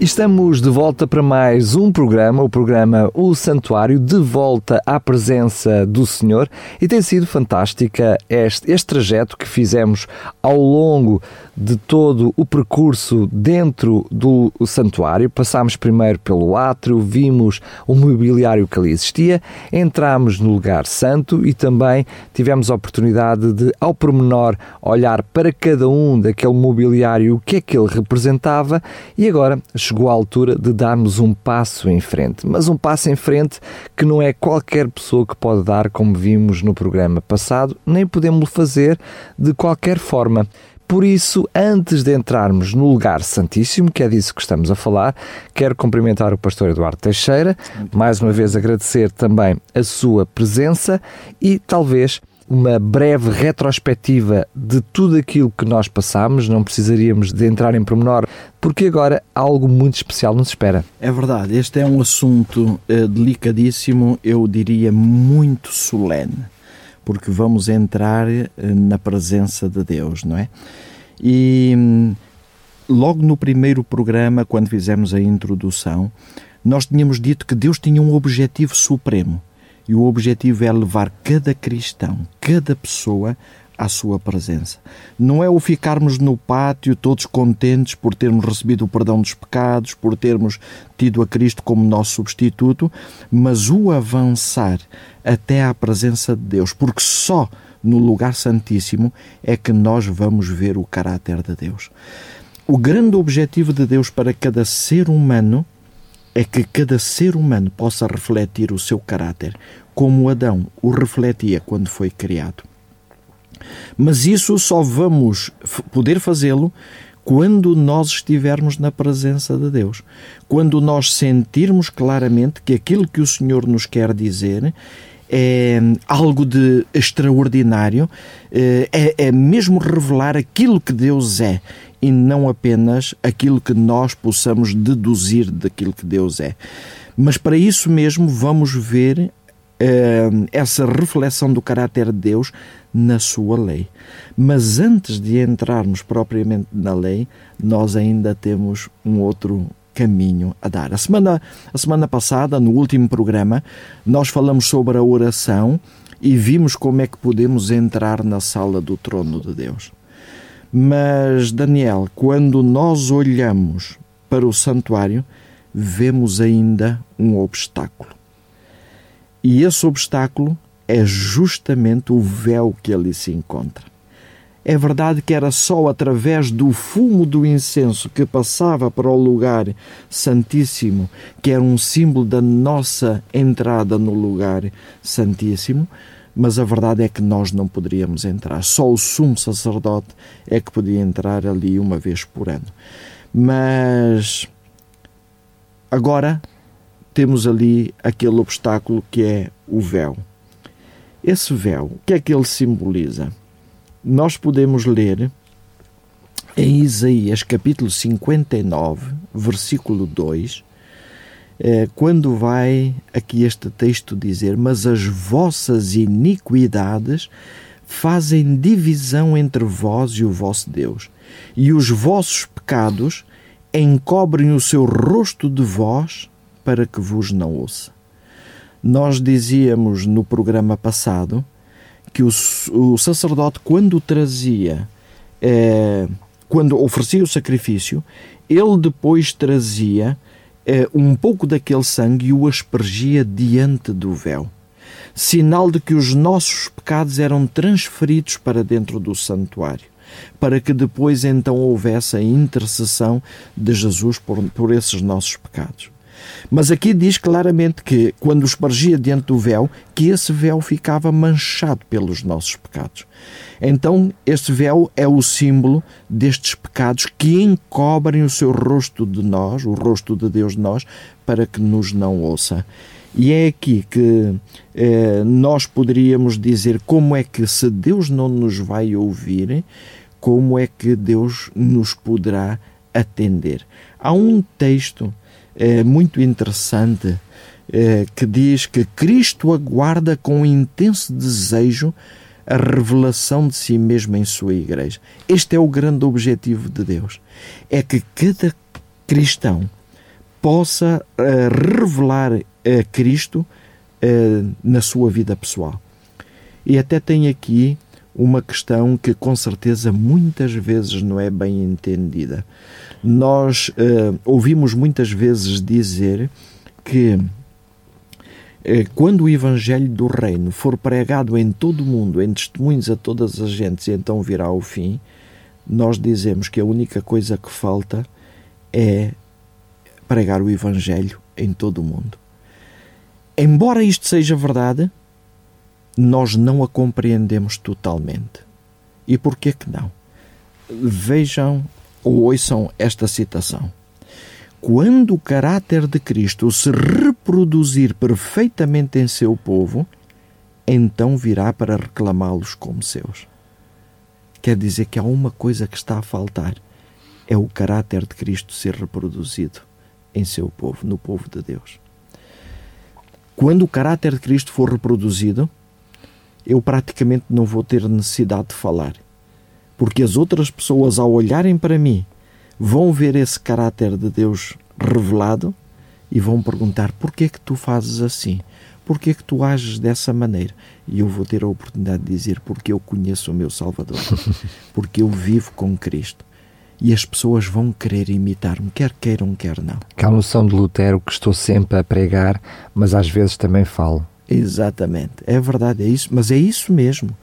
Estamos de volta para mais um programa, o programa O Santuário, de volta à presença do Senhor e tem sido fantástica este, este trajeto que fizemos ao longo de todo o percurso dentro do santuário. Passámos primeiro pelo átrio, vimos o mobiliário que ali existia, entramos no lugar santo e também tivemos a oportunidade de, ao pormenor, olhar para cada um daquele mobiliário, o que é que ele representava e agora chegou a altura de darmos um passo em frente. Mas um passo em frente que não é qualquer pessoa que pode dar, como vimos no programa passado, nem podemos fazer de qualquer forma. Por isso, antes de entrarmos no lugar santíssimo, que é disso que estamos a falar, quero cumprimentar o pastor Eduardo Teixeira, mais uma vez agradecer também a sua presença e talvez uma breve retrospectiva de tudo aquilo que nós passamos, não precisaríamos de entrar em pormenor, porque agora algo muito especial nos espera. É verdade, este é um assunto uh, delicadíssimo, eu diria muito solene, porque vamos entrar uh, na presença de Deus, não é? E hum, logo no primeiro programa, quando fizemos a introdução, nós tínhamos dito que Deus tinha um objetivo supremo e o objetivo é levar cada cristão, cada pessoa à sua presença. Não é o ficarmos no pátio todos contentes por termos recebido o perdão dos pecados, por termos tido a Cristo como nosso substituto, mas o avançar até à presença de Deus, porque só no lugar santíssimo é que nós vamos ver o caráter de Deus. O grande objetivo de Deus para cada ser humano é que cada ser humano possa refletir o seu caráter, como Adão o refletia quando foi criado. Mas isso só vamos poder fazê-lo quando nós estivermos na presença de Deus, quando nós sentirmos claramente que aquilo que o Senhor nos quer dizer é algo de extraordinário, é, é mesmo revelar aquilo que Deus é e não apenas aquilo que nós possamos deduzir daquilo que Deus é. Mas para isso mesmo vamos ver uh, essa reflexão do caráter de Deus na sua lei. Mas antes de entrarmos propriamente na lei, nós ainda temos um outro caminho a dar. A semana, a semana passada, no último programa, nós falamos sobre a oração e vimos como é que podemos entrar na sala do trono de Deus. Mas, Daniel, quando nós olhamos para o santuário, vemos ainda um obstáculo. E esse obstáculo é justamente o véu que ali se encontra. É verdade que era só através do fumo do incenso que passava para o lugar santíssimo, que era um símbolo da nossa entrada no lugar santíssimo, mas a verdade é que nós não poderíamos entrar. Só o sumo sacerdote é que podia entrar ali uma vez por ano. Mas agora temos ali aquele obstáculo que é o véu. Esse véu, o que é que ele simboliza? Nós podemos ler em Isaías capítulo 59, versículo 2, é, quando vai aqui este texto dizer: Mas as vossas iniquidades fazem divisão entre vós e o vosso Deus, e os vossos pecados encobrem o seu rosto de vós para que vos não ouça. Nós dizíamos no programa passado que o, o sacerdote, quando trazia, é, quando oferecia o sacrifício, ele depois trazia eh, um pouco daquele sangue e o aspergia diante do véu, sinal de que os nossos pecados eram transferidos para dentro do santuário, para que depois então houvesse a intercessão de Jesus por, por esses nossos pecados. Mas aqui diz claramente que, quando espargia diante do véu, que esse véu ficava manchado pelos nossos pecados. Então, este véu é o símbolo destes pecados que encobrem o seu rosto de nós, o rosto de Deus de nós, para que nos não ouça. E é aqui que eh, nós poderíamos dizer como é que, se Deus não nos vai ouvir, como é que Deus nos poderá atender. Há um texto é, muito interessante é, que diz que Cristo aguarda com intenso desejo a revelação de si mesmo em sua igreja. Este é o grande objetivo de Deus. É que cada cristão possa uh, revelar a Cristo uh, na sua vida pessoal. E até tem aqui uma questão que com certeza muitas vezes não é bem entendida. Nós uh, ouvimos muitas vezes dizer que eh, quando o Evangelho do Reino for pregado em todo o mundo, em testemunhos a todas as gentes, e então virá o fim, nós dizemos que a única coisa que falta é pregar o Evangelho em todo o mundo. Embora isto seja verdade, nós não a compreendemos totalmente. E por que que não? Vejam ou ouçam esta citação. Quando o caráter de Cristo se reproduzir perfeitamente em seu povo, então virá para reclamá-los como seus. Quer dizer que há uma coisa que está a faltar: é o caráter de Cristo ser reproduzido em seu povo, no povo de Deus. Quando o caráter de Cristo for reproduzido, eu praticamente não vou ter necessidade de falar, porque as outras pessoas, ao olharem para mim, vão ver esse caráter de Deus revelado e vão perguntar: porquê é que tu fazes assim? Porquê é que tu ages dessa maneira? E eu vou ter a oportunidade de dizer: porque eu conheço o meu Salvador, porque eu vivo com Cristo. E as pessoas vão querer imitar-me, quer queiram, quer não. Que a noção de Lutero que estou sempre a pregar, mas às vezes também falo. Exatamente, é verdade, é isso, mas é isso mesmo.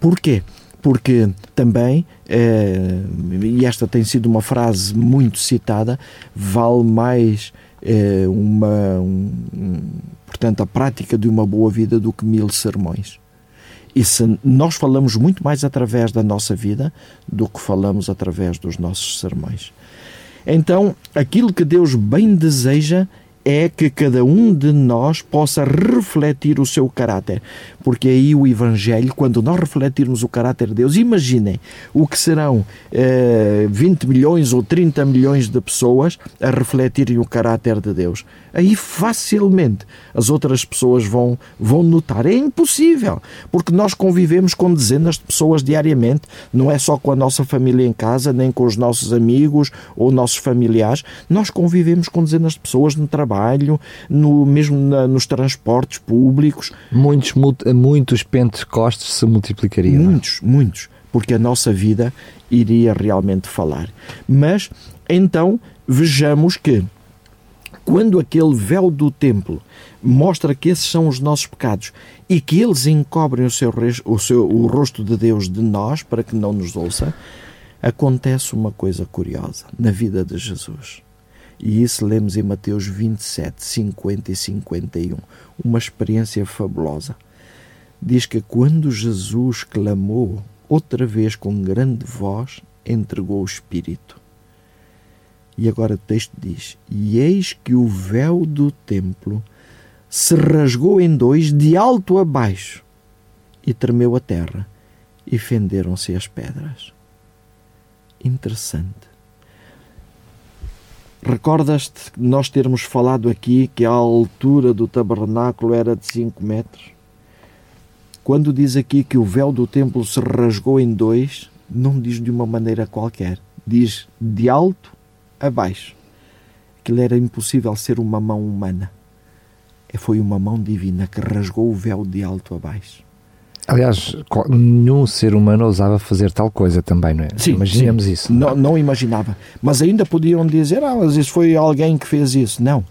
Porquê? Porque também, é, e esta tem sido uma frase muito citada, vale mais é, uma, um, portanto, a prática de uma boa vida do que mil sermões. E se nós falamos muito mais através da nossa vida do que falamos através dos nossos sermões. Então, aquilo que Deus bem deseja que cada um de nós possa refletir o seu caráter. Porque aí o Evangelho, quando nós refletirmos o caráter de Deus, imaginem o que serão eh, 20 milhões ou 30 milhões de pessoas a refletirem o caráter de Deus. Aí facilmente as outras pessoas vão, vão notar. É impossível, porque nós convivemos com dezenas de pessoas diariamente, não é só com a nossa família em casa, nem com os nossos amigos ou nossos familiares, nós convivemos com dezenas de pessoas no trabalho trabalho, no, mesmo na, nos transportes públicos. Muitos, muitos pentecostes se multiplicariam. É? Muitos, muitos, porque a nossa vida iria realmente falar. Mas então vejamos que quando aquele véu do templo mostra que esses são os nossos pecados e que eles encobrem o, seu, o, seu, o rosto de Deus de nós para que não nos ouça, acontece uma coisa curiosa na vida de Jesus. E isso lemos em Mateus 27, 50 e 51. Uma experiência fabulosa. Diz que quando Jesus clamou outra vez com grande voz, entregou o Espírito. E agora o texto diz: E eis que o véu do templo se rasgou em dois, de alto a baixo, e tremeu a terra, e fenderam-se as pedras. Interessante. Recordas-te nós termos falado aqui que a altura do tabernáculo era de 5 metros? Quando diz aqui que o véu do templo se rasgou em dois, não diz de uma maneira qualquer. Diz de alto a baixo. Aquilo era impossível ser uma mão humana. Foi uma mão divina que rasgou o véu de alto a baixo. Aliás, nenhum ser humano ousava fazer tal coisa também, não é? Sim, Imaginemos sim. isso. Não, é? não, imaginava. Mas ainda podiam dizer, ah, mas isso foi alguém que fez isso. Não.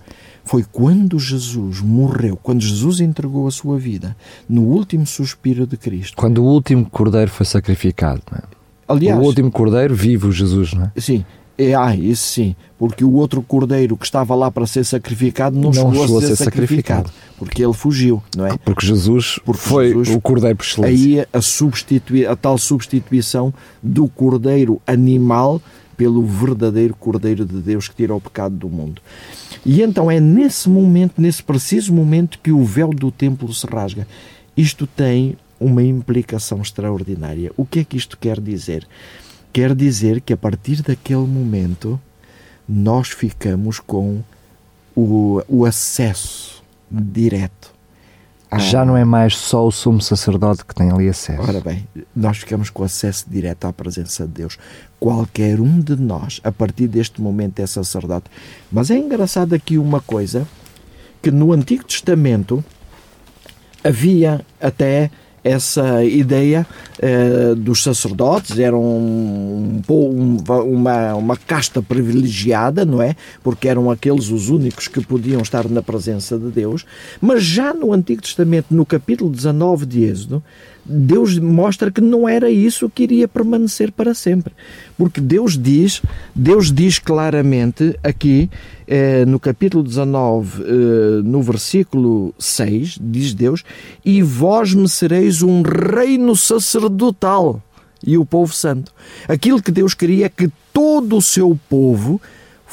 Foi quando Jesus morreu, quando Jesus entregou a sua vida, no último suspiro de Cristo. Quando o último cordeiro foi sacrificado, não é? Aliás, o último cordeiro vivo, Jesus, não é? Sim. É, ah, isso sim, porque o outro cordeiro que estava lá para ser sacrificado não, não chegou, chegou, a ser, ser sacrificado, sacrificado, porque ele fugiu, não é? Porque Jesus porque foi Jesus, o cordeiro por excelência. Aí a, substitui, a tal substituição do cordeiro animal pelo verdadeiro cordeiro de Deus que tira o pecado do mundo. E então é nesse momento, nesse preciso momento, que o véu do templo se rasga. Isto tem uma implicação extraordinária. O que é que isto quer dizer? Quer dizer que a partir daquele momento nós ficamos com o, o acesso direto. À... Já não é mais só o sumo sacerdote que tem ali acesso. Ora bem, nós ficamos com acesso direto à presença de Deus. Qualquer um de nós, a partir deste momento, é sacerdote. Mas é engraçado aqui uma coisa, que no Antigo Testamento havia até essa ideia eh, dos sacerdotes, eram um, um, uma, uma casta privilegiada, não é? Porque eram aqueles os únicos que podiam estar na presença de Deus. Mas já no Antigo Testamento, no capítulo 19 de Êxodo, Deus mostra que não era isso que iria permanecer para sempre. Porque Deus diz, Deus diz claramente aqui eh, no capítulo 19, eh, no versículo 6, diz Deus: "E vós me sereis um reino sacerdotal e o povo santo". Aquilo que Deus queria é que todo o seu povo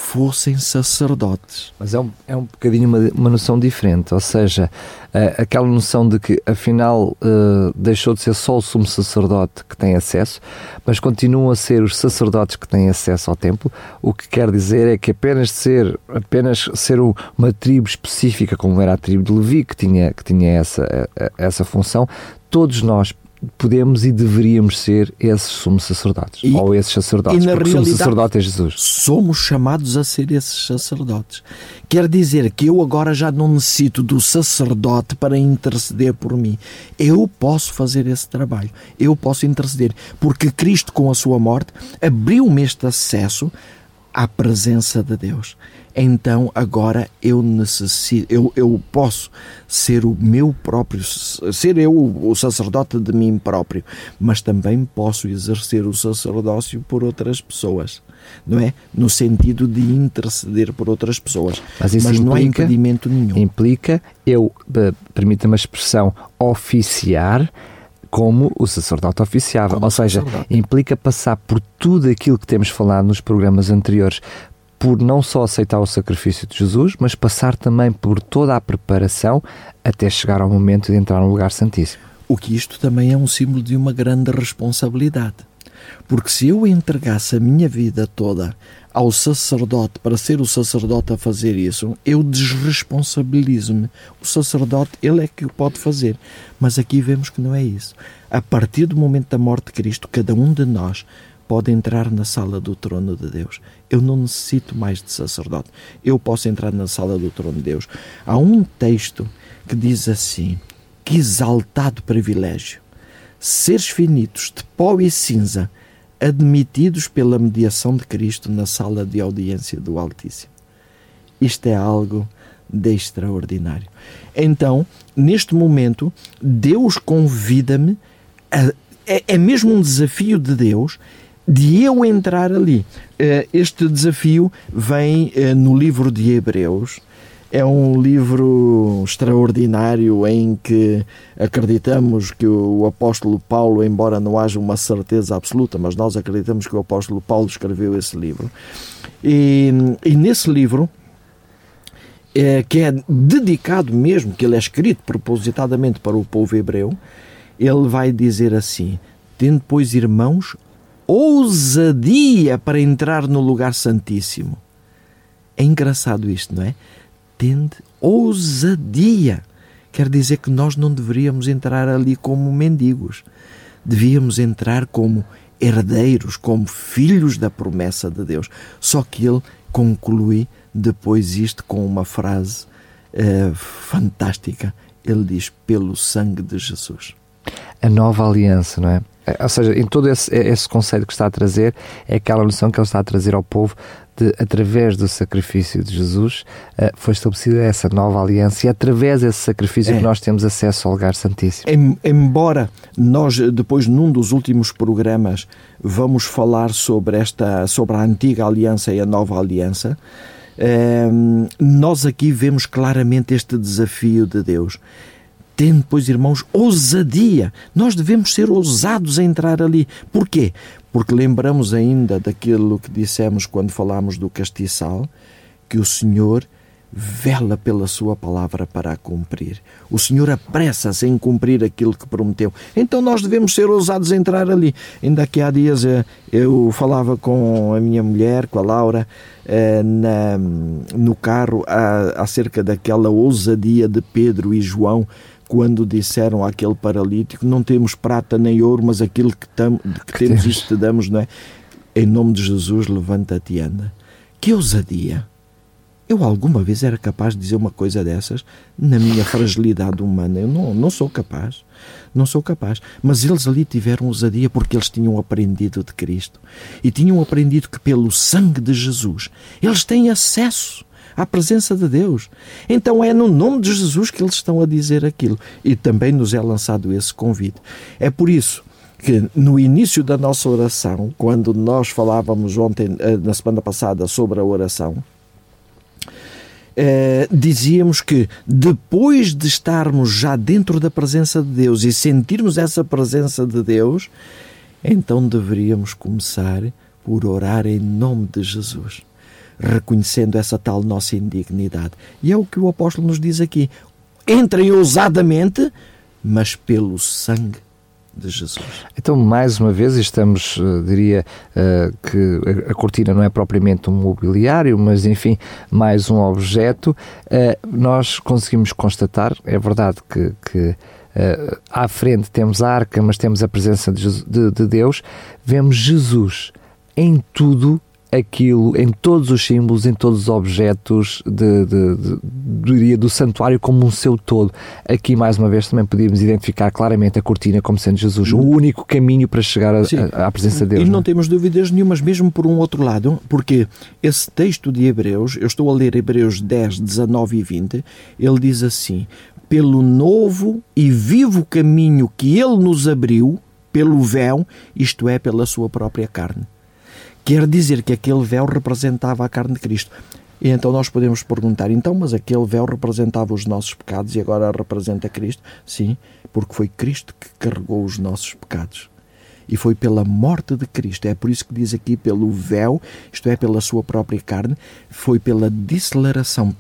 fossem sacerdotes. Mas é um, é um bocadinho uma, uma noção diferente, ou seja, uh, aquela noção de que afinal uh, deixou de ser só o sumo sacerdote que tem acesso, mas continuam a ser os sacerdotes que têm acesso ao templo, o que quer dizer é que apenas ser, apenas ser uma tribo específica, como era a tribo de Levi, que tinha, que tinha essa, eh, essa função, todos nós podemos e deveríamos ser esses sumos sacerdotes e, ou esses sacerdotes, e na porque o sumo sacerdote é Jesus. Somos chamados a ser esses sacerdotes. Quer dizer que eu agora já não necessito do sacerdote para interceder por mim. Eu posso fazer esse trabalho. Eu posso interceder, porque Cristo com a sua morte abriu-me este acesso à presença de Deus então agora eu necessito, eu, eu posso ser o meu próprio, ser eu o sacerdote de mim próprio, mas também posso exercer o sacerdócio por outras pessoas, não é? No sentido de interceder por outras pessoas. Mas, isso mas implica, não há impedimento nenhum. Implica eu, eh, permita-me a expressão, oficiar como o sacerdote oficiava. Como Ou seja, sacerdote. implica passar por tudo aquilo que temos falado nos programas anteriores, por não só aceitar o sacrifício de Jesus, mas passar também por toda a preparação até chegar ao momento de entrar no lugar santíssimo. O que isto também é um símbolo de uma grande responsabilidade. Porque se eu entregasse a minha vida toda ao sacerdote para ser o sacerdote a fazer isso, eu desresponsabilizo-me. O sacerdote, ele é que o pode fazer. Mas aqui vemos que não é isso. A partir do momento da morte de Cristo, cada um de nós pode entrar na sala do trono de Deus. Eu não necessito mais de sacerdote. Eu posso entrar na sala do trono de Deus. Há um texto que diz assim: Que exaltado privilégio! Seres finitos de pó e cinza, admitidos pela mediação de Cristo na sala de audiência do Altíssimo. Isto é algo de extraordinário. Então, neste momento, Deus convida-me a. É, é mesmo um desafio de Deus de eu entrar ali. Eh, este desafio vem eh, no livro de Hebreus. É um livro extraordinário em que acreditamos que o apóstolo Paulo, embora não haja uma certeza absoluta, mas nós acreditamos que o apóstolo Paulo escreveu esse livro. E, e nesse livro, é, que é dedicado mesmo, que ele é escrito propositadamente para o povo hebreu, ele vai dizer assim: Tendo, pois, irmãos, ousadia para entrar no lugar santíssimo. É engraçado isto, não é? Tende ousadia. Quer dizer que nós não deveríamos entrar ali como mendigos. Devíamos entrar como herdeiros, como filhos da promessa de Deus. Só que ele conclui depois isto com uma frase uh, fantástica. Ele diz: pelo sangue de Jesus. A nova aliança, não é? É, ou seja, em todo esse, esse conceito que está a trazer, é aquela noção que ele está a trazer ao povo de, através do sacrifício de Jesus, uh, foi estabelecida essa nova aliança e é através desse sacrifício é. que nós temos acesso ao lugar santíssimo. Em, embora nós, depois, num dos últimos programas, vamos falar sobre, esta, sobre a antiga aliança e a nova aliança, eh, nós aqui vemos claramente este desafio de Deus Tendo, pois, irmãos, ousadia. Nós devemos ser ousados a entrar ali. Porquê? Porque lembramos ainda daquilo que dissemos quando falámos do castiçal, que o Senhor vela pela sua palavra para a cumprir. O Senhor apressa-se em cumprir aquilo que prometeu. Então nós devemos ser ousados a entrar ali. Ainda que há dias eh, eu falava com a minha mulher, com a Laura, eh, na, no carro acerca daquela ousadia de Pedro e João quando disseram àquele paralítico: Não temos prata nem ouro, mas aquilo que, tam, que, que temos, isto te damos, não é? Em nome de Jesus, levanta-te e anda. Que ousadia! Eu alguma vez era capaz de dizer uma coisa dessas na minha fragilidade humana. Eu não, não sou capaz. Não sou capaz. Mas eles ali tiveram ousadia porque eles tinham aprendido de Cristo. E tinham aprendido que pelo sangue de Jesus eles têm acesso à presença de Deus. Então é no nome de Jesus que eles estão a dizer aquilo. E também nos é lançado esse convite. É por isso que no início da nossa oração, quando nós falávamos ontem, eh, na semana passada, sobre a oração, eh, dizíamos que depois de estarmos já dentro da presença de Deus e sentirmos essa presença de Deus, então deveríamos começar por orar em nome de Jesus, reconhecendo essa tal nossa indignidade. E é o que o apóstolo nos diz aqui: entrem ousadamente, mas pelo sangue de Jesus. Então, mais uma vez, estamos, uh, diria uh, que a, cortina não é propriamente um mobiliário, mas enfim, mais um objeto. Uh, nós conseguimos constatar, é verdade que, que à frente temos a arca, mas temos a presença de, de, de Deus, vemos Jesus em tudo aquilo em todos os símbolos, em todos os objetos de, de, de, do santuário como um seu todo. Aqui, mais uma vez, também podíamos identificar claramente a cortina como sendo Jesus, o único caminho para chegar a, a, à presença de Deus. E não, não é? temos dúvidas nenhumas, mesmo por um outro lado, porque esse texto de Hebreus, eu estou a ler Hebreus 10, 19 e 20, ele diz assim: pelo novo e vivo caminho que ele nos abriu, pelo véu, isto é, pela sua própria carne. Quer dizer que aquele véu representava a carne de Cristo. E então nós podemos perguntar, então, mas aquele véu representava os nossos pecados e agora representa Cristo? Sim, porque foi Cristo que carregou os nossos pecados. E foi pela morte de Cristo, é por isso que diz aqui pelo véu, isto é, pela sua própria carne, foi pela deceleração,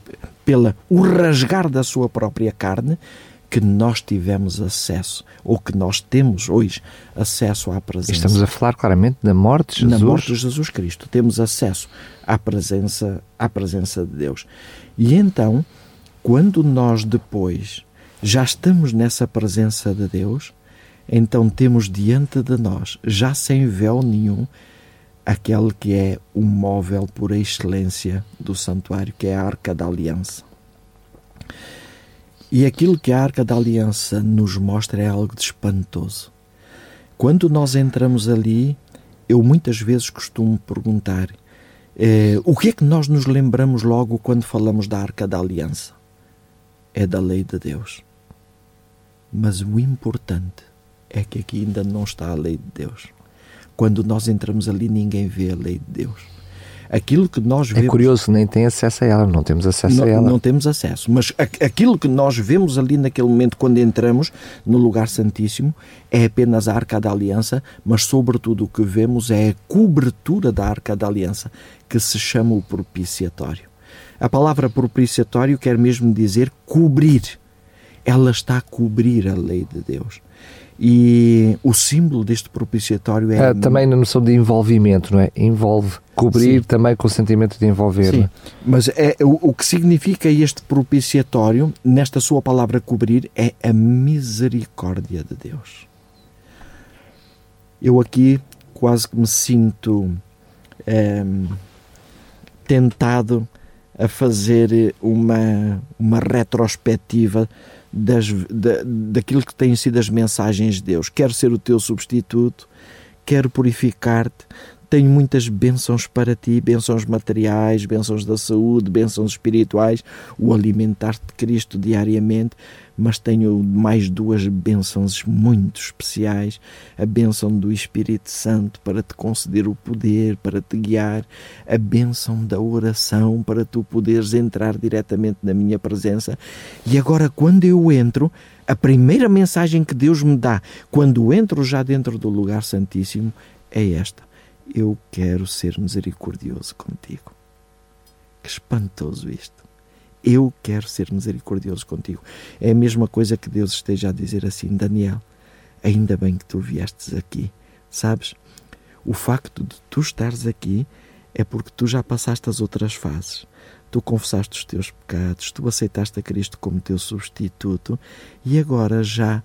pela o rasgar da sua própria carne, que nós tivemos acesso, ou que nós temos hoje acesso à presença. Estamos a falar claramente da morte de Jesus. Na morte de Jesus Cristo. Temos acesso à presença, à presença de Deus. E então, quando nós depois já estamos nessa presença de Deus, então temos diante de nós, já sem véu nenhum, aquele que é o móvel por excelência do santuário, que é a Arca da Aliança. E aquilo que a Arca da Aliança nos mostra é algo de espantoso. Quando nós entramos ali, eu muitas vezes costumo perguntar eh, o que é que nós nos lembramos logo quando falamos da Arca da Aliança? É da lei de Deus. Mas o importante é que aqui ainda não está a lei de Deus. Quando nós entramos ali, ninguém vê a lei de Deus aquilo que nós é vemos. É curioso, nem tem acesso a ela, não temos acesso não, a ela. Não temos acesso, mas aquilo que nós vemos ali naquele momento, quando entramos no lugar santíssimo, é apenas a arca da aliança, mas sobretudo o que vemos é a cobertura da arca da aliança, que se chama o propiciatório. A palavra propiciatório quer mesmo dizer cobrir. Ela está a cobrir a lei de Deus. E o símbolo deste propiciatório é. Ah, também na noção de envolvimento, não é? Envolve, cobrir Sim. também com o sentimento de envolver. Sim. É? Mas é, o, o que significa este propiciatório, nesta sua palavra cobrir, é a misericórdia de Deus. Eu aqui quase que me sinto é, tentado a fazer uma, uma retrospectiva das, da, daquilo que têm sido as mensagens de Deus. Quero ser o teu substituto, quero purificar-te, tenho muitas bênçãos para ti, bênçãos materiais, bênçãos da saúde, bênçãos espirituais, o alimentar-te de Cristo diariamente, mas tenho mais duas bênçãos muito especiais: a bênção do Espírito Santo para te conceder o poder, para te guiar, a bênção da oração para tu poderes entrar diretamente na minha presença. E agora, quando eu entro, a primeira mensagem que Deus me dá, quando entro já dentro do lugar santíssimo, é esta: Eu quero ser misericordioso contigo. Que espantoso isto! Eu quero ser misericordioso contigo. É a mesma coisa que Deus esteja a dizer assim, Daniel, ainda bem que tu viestes aqui. Sabes? O facto de tu estares aqui é porque tu já passaste as outras fases. Tu confessaste os teus pecados, tu aceitaste a Cristo como teu substituto e agora já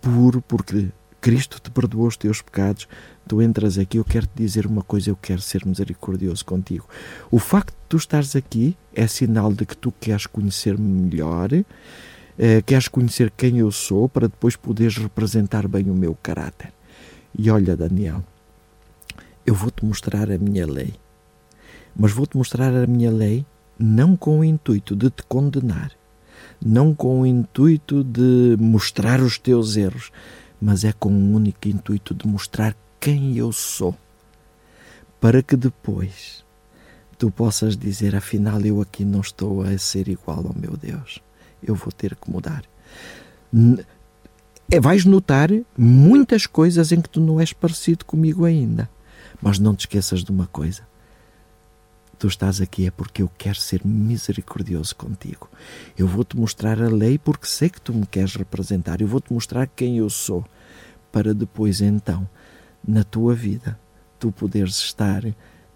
puro, porque Cristo te perdoou os teus pecados, tu entras aqui, eu quero te dizer uma coisa, eu quero ser misericordioso contigo. O facto de tu estares aqui é sinal de que tu queres conhecer-me melhor, eh, queres conhecer quem eu sou, para depois poderes representar bem o meu caráter. E olha, Daniel, eu vou-te mostrar a minha lei, mas vou-te mostrar a minha lei não com o intuito de te condenar, não com o intuito de mostrar os teus erros, mas é com o único intuito de mostrar quem eu sou, para que depois tu possas dizer: afinal, eu aqui não estou a ser igual ao meu Deus, eu vou ter que mudar. É, vais notar muitas coisas em que tu não és parecido comigo ainda, mas não te esqueças de uma coisa. Tu estás aqui é porque eu quero ser misericordioso contigo. Eu vou-te mostrar a lei porque sei que tu me queres representar. Eu vou-te mostrar quem eu sou, para depois então na tua vida tu poderes estar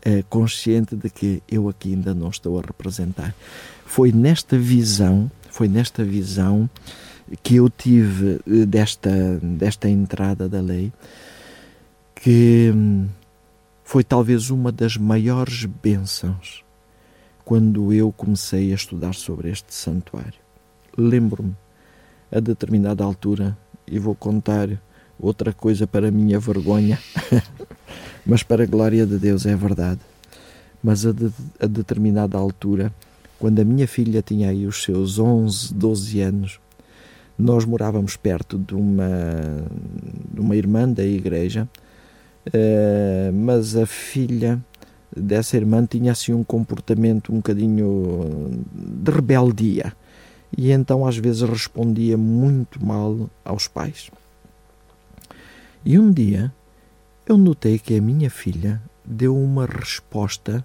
eh, consciente de que eu aqui ainda não estou a representar. Foi nesta visão, foi nesta visão que eu tive eh, desta, desta entrada da lei que hum, foi talvez uma das maiores bênçãos quando eu comecei a estudar sobre este santuário. Lembro-me, a determinada altura, e vou contar outra coisa para minha vergonha, mas para a glória de Deus é verdade. Mas a, de, a determinada altura, quando a minha filha tinha aí os seus 11, 12 anos, nós morávamos perto de uma, de uma irmã da igreja, mas a filha dessa irmã tinha assim um comportamento um bocadinho de rebeldia e então às vezes respondia muito mal aos pais. E um dia eu notei que a minha filha deu uma resposta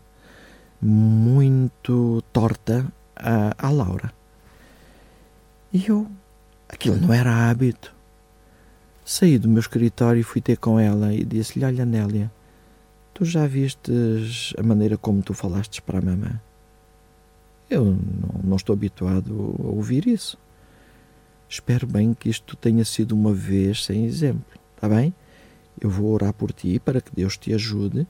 muito torta à, à Laura. E eu, aquilo não era hábito. Saí do meu escritório e fui ter com ela e disse-lhe: Olha, Nélia, tu já vistes a maneira como tu falastes para a mamãe? Eu não, não estou habituado a ouvir isso. Espero bem que isto tenha sido uma vez sem exemplo. Está bem? Eu vou orar por ti para que Deus te ajude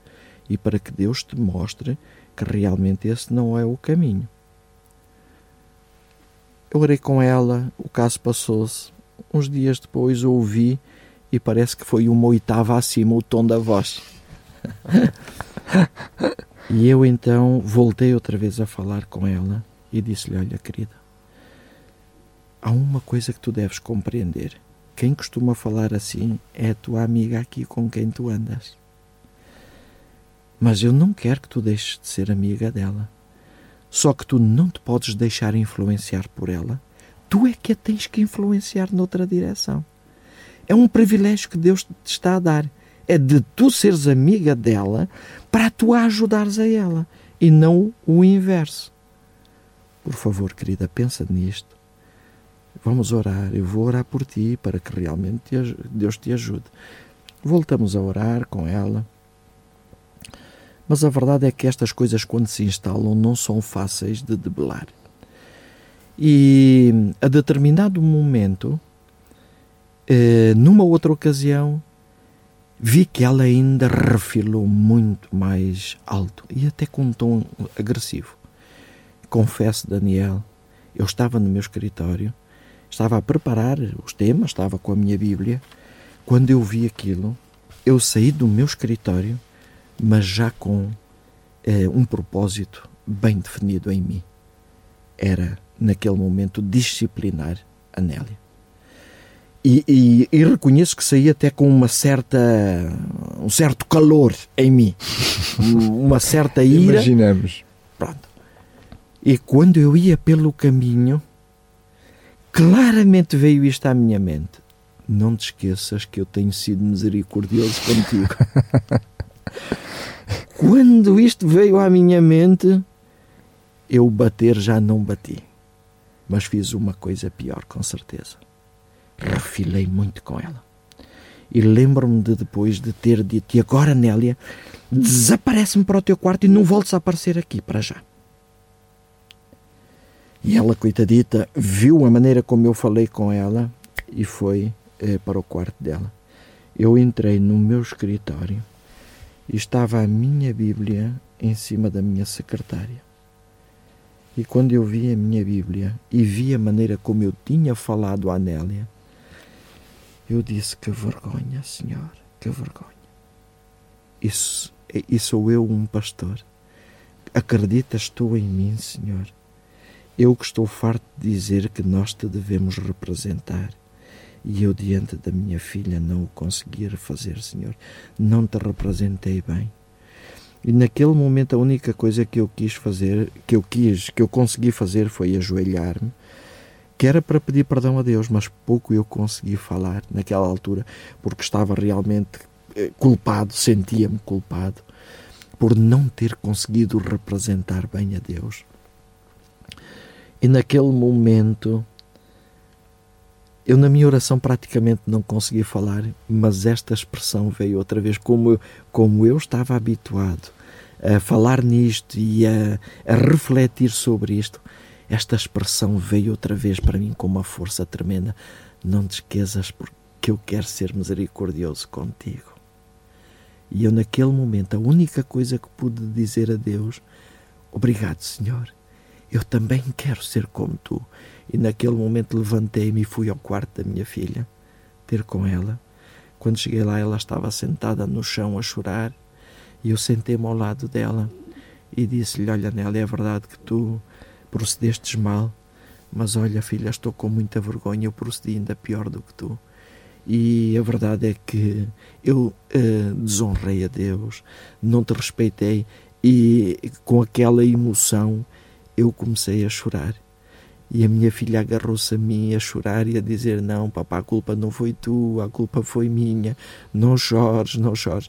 e para que Deus te mostre que realmente esse não é o caminho. Eu orei com ela, o caso passou-se. Uns dias depois ouvi e parece que foi uma oitava acima o tom da voz. e eu então voltei outra vez a falar com ela e disse-lhe: Olha, querida, há uma coisa que tu deves compreender quem costuma falar assim é a tua amiga aqui com quem tu andas. Mas eu não quero que tu deixes de ser amiga dela. Só que tu não te podes deixar influenciar por ela. Tu é que a tens que influenciar noutra direção. É um privilégio que Deus te está a dar. É de tu seres amiga dela para tu a ajudares a ela e não o inverso. Por favor, querida, pensa nisto Vamos orar, eu vou orar por ti para que realmente Deus te ajude. Voltamos a orar com ela. Mas a verdade é que estas coisas, quando se instalam, não são fáceis de debelar. E a determinado momento, eh, numa outra ocasião, vi que ela ainda refilou muito mais alto e até com um tom agressivo. Confesso, Daniel, eu estava no meu escritório Estava a preparar os temas, estava com a minha Bíblia. Quando eu vi aquilo, eu saí do meu escritório, mas já com eh, um propósito bem definido em mim. Era, naquele momento, disciplinar a Nélia. E, e, e, reconheço que saí até com uma certa um certo calor em mim uma certa ira imaginamos pronto e quando eu ia pelo caminho claramente veio isto à minha mente. Não te esqueças que eu tenho sido misericordioso contigo. Quando isto veio à minha mente, eu bater já não bati, mas fiz uma coisa pior, com certeza. Refilei muito com ela. E lembro-me de depois de ter dito: E agora, Nélia, desaparece-me para o teu quarto e não voltes a aparecer aqui para já. E ela, coitadita, viu a maneira como eu falei com ela e foi eh, para o quarto dela. Eu entrei no meu escritório e estava a minha Bíblia em cima da minha secretária. E quando eu vi a minha Bíblia e vi a maneira como eu tinha falado à Nélia, eu disse: Que vergonha, Senhor, que vergonha. Isso, e sou eu um pastor. Acreditas tu em mim, Senhor? Eu que estou farto de dizer que nós te devemos representar e eu, diante da minha filha, não o conseguir fazer, Senhor. Não te representei bem. E naquele momento a única coisa que eu quis fazer, que eu quis, que eu consegui fazer foi ajoelhar-me, que era para pedir perdão a Deus, mas pouco eu consegui falar naquela altura, porque estava realmente eh, culpado, sentia-me culpado por não ter conseguido representar bem a Deus. E naquele momento eu, na minha oração, praticamente não consegui falar, mas esta expressão veio outra vez, como eu, como eu estava habituado a falar nisto e a, a refletir sobre isto. Esta expressão veio outra vez para mim com uma força tremenda. Não te esqueças, porque eu quero ser misericordioso contigo. E eu, naquele momento, a única coisa que pude dizer a Deus: Obrigado, Senhor. Eu também quero ser como tu. E naquele momento levantei-me e fui ao quarto da minha filha, ter com ela. Quando cheguei lá, ela estava sentada no chão a chorar e eu sentei-me ao lado dela e disse-lhe: Olha, Nélia, é verdade que tu procedestes mal, mas olha, filha, estou com muita vergonha, eu procedi ainda pior do que tu. E a verdade é que eu uh, desonrei a Deus, não te respeitei e com aquela emoção eu comecei a chorar. E a minha filha agarrou-se a mim a chorar e a dizer: Não, papá, a culpa não foi tua, a culpa foi minha. Não chores, não chores.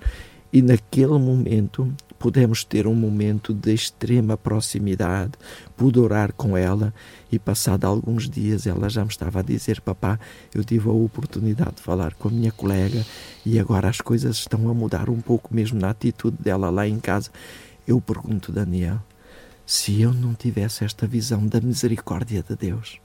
E naquele momento pudemos ter um momento de extrema proximidade, pude orar com ela e passado alguns dias ela já me estava a dizer papá, eu tive a oportunidade de falar com a minha colega e agora as coisas estão a mudar um pouco mesmo na atitude dela lá em casa. Eu pergunto Daniel, se eu não tivesse esta visão da misericórdia de Deus.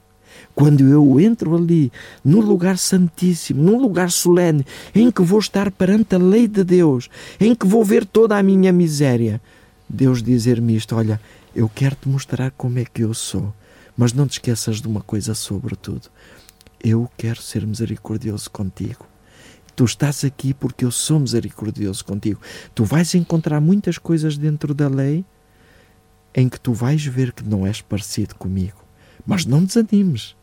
Quando eu entro ali, no lugar santíssimo, num lugar solene, em que vou estar perante a lei de Deus, em que vou ver toda a minha miséria, Deus dizer-me isto: olha, eu quero te mostrar como é que eu sou, mas não te esqueças de uma coisa sobretudo. Eu quero ser misericordioso contigo. Tu estás aqui porque eu sou misericordioso contigo. Tu vais encontrar muitas coisas dentro da lei em que tu vais ver que não és parecido comigo. Mas não desanimes.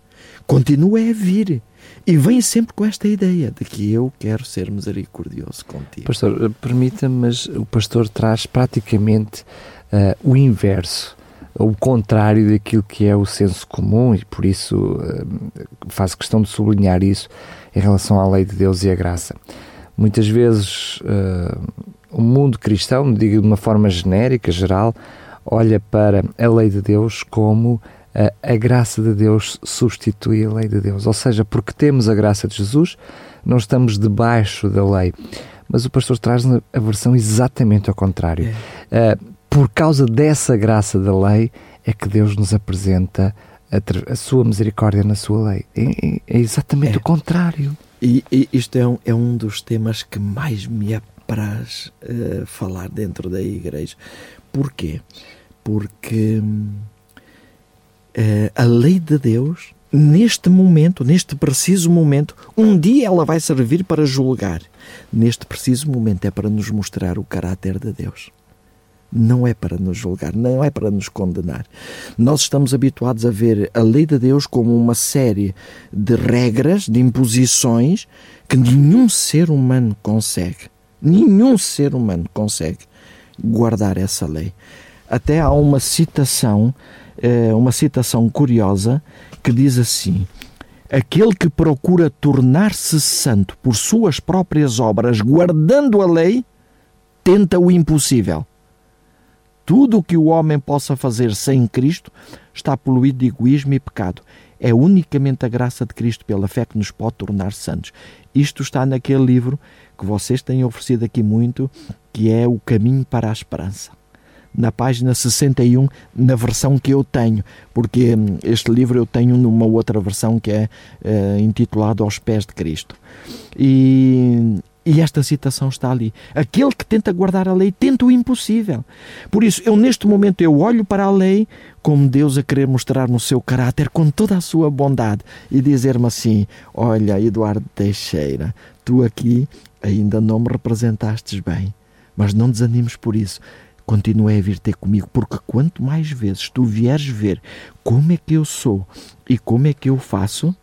Continua a vir. E vem sempre com esta ideia de que eu quero ser misericordioso contigo. Pastor, permita-me, mas o pastor traz praticamente uh, o inverso, o contrário daquilo que é o senso comum e por isso uh, faço questão de sublinhar isso em relação à lei de Deus e a graça. Muitas vezes uh, o mundo cristão, digo de uma forma genérica, geral, olha para a lei de Deus como a, graça de Deus substitui a lei de Deus. Ou seja, porque temos a graça de Jesus, não estamos debaixo da lei. Mas o pastor traz a versão exatamente ao contrário. É. Por causa dessa graça da lei, é que Deus nos apresenta a, sua misericórdia na sua lei. É, é exatamente é. o contrário. E, e, isto é um, é um dos temas que mais me apraz uh, falar dentro da igreja. Porquê? Porque uh, a lei de Deus, neste momento, neste preciso momento, um dia ela vai servir para julgar. Neste preciso momento é para nos mostrar o caráter de Deus. Não é para nos julgar, não é para nos condenar. Nós estamos habituados a ver a lei de Deus como uma série de regras, de imposições que nenhum ser humano consegue. Nenhum ser humano consegue guardar essa lei. Até há uma citação, eh, uma citação curiosa que diz assim: Aquele que procura tornar-se santo por suas próprias obras, guardando a lei, tenta o impossível. tudo o que o homem possa fazer sem Cristo está poluído de egoísmo e pecado. É unicamente a graça de Cristo pela fé que nos pode tornar santos. Isto está naquele livro que vocês têm oferecido aqui muito, que é O Caminho para a Esperança na página 61, na versão que eu tenho, porque hum, este livro eu tenho numa outra versão que é uh, intitulado Aos Pés de Cristo. E, e esta citação está ali. Aquele que tenta guardar a lei tenta o impossível. Por isso, eu neste momento eu olho para a lei como Deus a querer mostrar-me o seu caráter com toda a sua bondade e dizer-me assim: Olha, Eduardo Teixeira, tu aqui ainda não me representastes bem, mas não desanimes por isso continue a vir ter comigo, porque quanto mais vezes tu vieres ver como é que eu sou e como é que eu faço,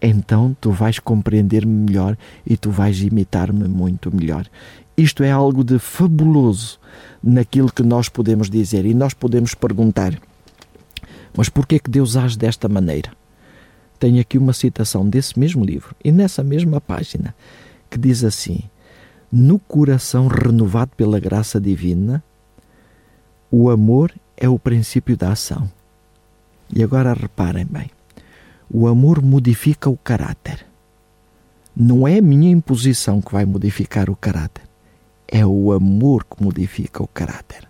então tu vais compreender-me melhor e tu vais imitar-me muito melhor. Isto é algo de fabuloso naquilo que nós podemos dizer e nós podemos perguntar: mas por que é que Deus age desta maneira? Tenho aqui uma citação desse mesmo livro e nessa mesma página que diz assim: No coração renovado pela graça divina, o amor é o princípio da ação. E agora reparem bem: o amor modifica o caráter. Não é a minha imposição que vai modificar o caráter, é o amor que modifica o caráter.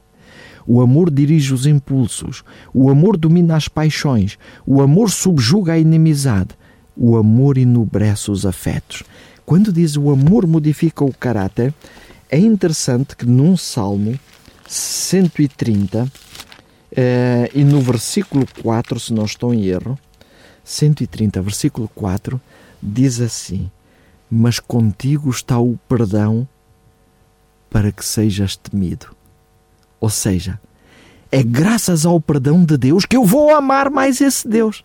O amor dirige os impulsos, o amor domina as paixões, o amor subjuga a inimizade, o amor enobrece os afetos. Quando diz o amor modifica o caráter, é interessante que num salmo 130 eh, e no versículo 4, se não estou em erro, 130, versículo 4, diz assim: Mas contigo está o perdão para que sejas temido. Ou seja, é graças ao perdão de Deus que eu vou amar mais esse Deus.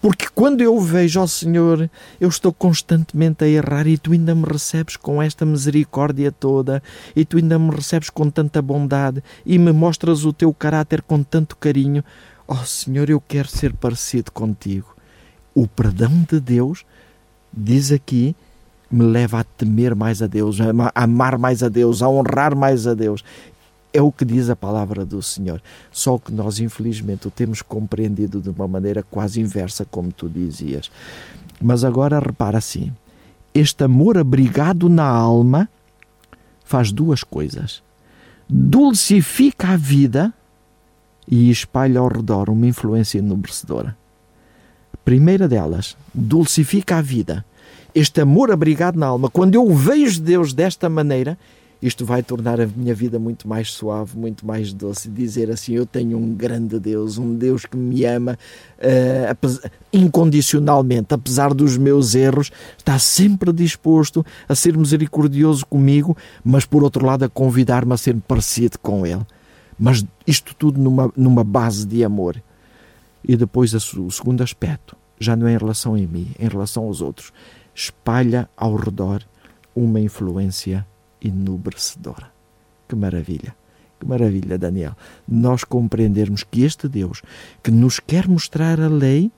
Porque quando eu vejo, ó Senhor, eu estou constantemente a errar e tu ainda me recebes com esta misericórdia toda, e tu ainda me recebes com tanta bondade e me mostras o teu caráter com tanto carinho. Ó Senhor, eu quero ser parecido contigo. O perdão de Deus, diz aqui, me leva a temer mais a Deus, a amar mais a Deus, a honrar mais a Deus. É o que diz a palavra do Senhor. Só que nós, infelizmente, o temos compreendido de uma maneira quase inversa, como tu dizias. Mas agora repara assim: este amor abrigado na alma faz duas coisas. Dulcifica a vida e espalha ao redor uma influência enobrecedora. Primeira delas, dulcifica a vida. Este amor abrigado na alma, quando eu vejo Deus desta maneira, isto vai tornar a minha vida muito mais suave, muito mais doce. Dizer assim: eu tenho um grande Deus, um Deus que me ama uh, incondicionalmente, apesar dos meus erros, está sempre disposto a ser misericordioso comigo, mas por outro lado a convidar-me a ser parecido com Ele. Mas isto tudo numa, numa base de amor. E depois o segundo aspecto, já não é em relação a mim, é em relação aos outros. Espalha ao redor uma influência enobrecedora. Que maravilha! Que maravilha, Daniel. Nós compreendermos que este Deus que nos quer mostrar a lei,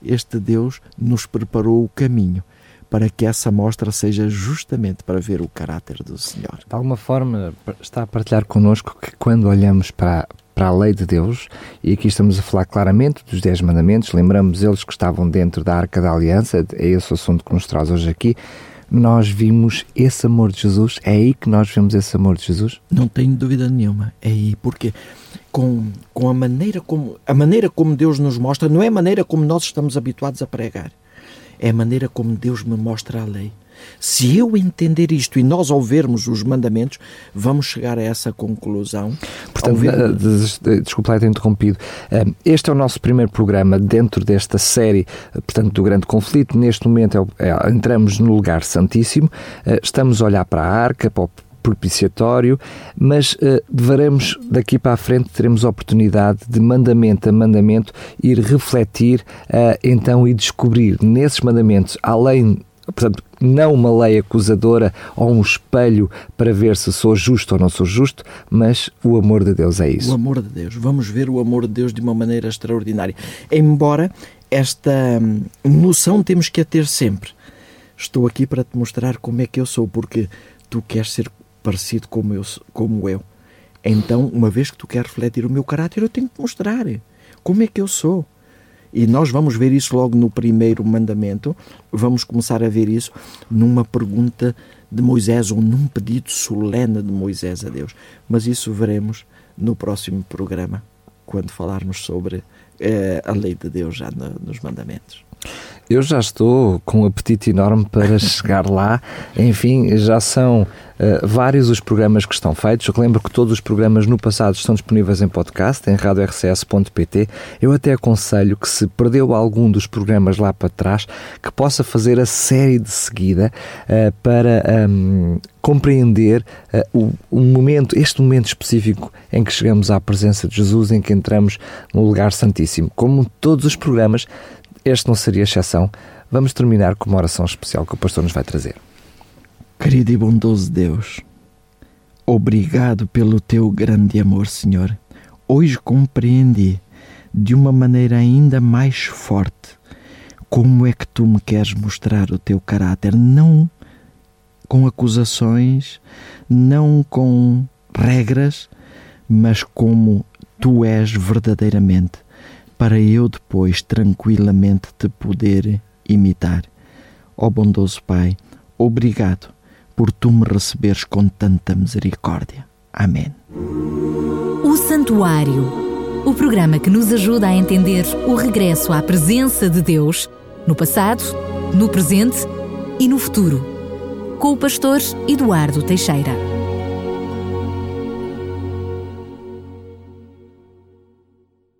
este Deus nos preparou o caminho para que essa mostra seja justamente para ver o caráter do Senhor. De alguma forma, está a partilhar connosco que quando olhamos para, para a lei de Deus, e aqui estamos a falar claramente dos Dez Mandamentos, lembramos eles que estavam dentro da Arca da Aliança, é esse o assunto que nos traz hoje aqui, nós vimos esse amor de Jesus? É aí que nós vemos esse amor de Jesus? Não tenho dúvida nenhuma. É aí, porque com, com a maneira como a maneira como Deus nos mostra, não é a maneira como nós estamos habituados a pregar. É a maneira como Deus me mostra a lei. Se eu entender isto e nós ouvirmos os mandamentos, vamos chegar a essa conclusão. Portanto, ver... Eh, desculpa lá ter interrompido. Eh, este é o nosso primeiro programa dentro desta série, eh, portanto, do Grande Conflito. Neste momento é, é, entramos no lugar santíssimo, estamos a olhar para a arca, para o propiciatório, mas uh, deveremos daqui para a frente teremos a oportunidade de mandamento a mandamento ir refletir uh, então e descobrir nesses mandamentos, além portanto, não uma lei acusadora ou um espelho para ver se sou justo ou não sou justo, mas o amor de Deus é isso. O amor de Deus. Vamos ver o amor de Deus de uma maneira extraordinária. Embora esta hum, noção temos que a ter sempre. Estou aqui para te mostrar como é que eu sou, porque tu queres ser parecido como eu. Como eu. Então, uma vez que tu queres refletir o meu caráter, eu tenho que mostrar como é que eu sou. E nós vamos ver isso logo no primeiro mandamento, vamos começar a ver isso numa pergunta de Moisés ou num pedido solene de Moisés a Deus. Mas isso veremos no próximo programa, quando falarmos sobre eh, a lei de Deus já no, nos mandamentos. Eu já estou com um apetite enorme para chegar lá. Enfim, já são uh, vários os programas que estão feitos. Eu lembro que todos os programas no passado estão disponíveis em podcast, em radiorcs.pt. Eu até aconselho que se perdeu algum dos programas lá para trás, que possa fazer a série de seguida uh, para um, compreender uh, o, o, momento, este momento específico em que chegamos à presença de Jesus, em que entramos no lugar santíssimo. Como todos os programas, este não seria exceção. Vamos terminar com uma oração especial que o pastor nos vai trazer. Querido e bondoso Deus, obrigado pelo teu grande amor, Senhor. Hoje compreendi de uma maneira ainda mais forte como é que tu me queres mostrar o teu caráter, não com acusações, não com regras, mas como tu és verdadeiramente para eu depois tranquilamente te poder imitar. Ó oh bondoso Pai, obrigado por tu me receberes com tanta misericórdia. Amém. O Santuário o programa que nos ajuda a entender o regresso à presença de Deus no passado, no presente e no futuro. Com o pastor Eduardo Teixeira.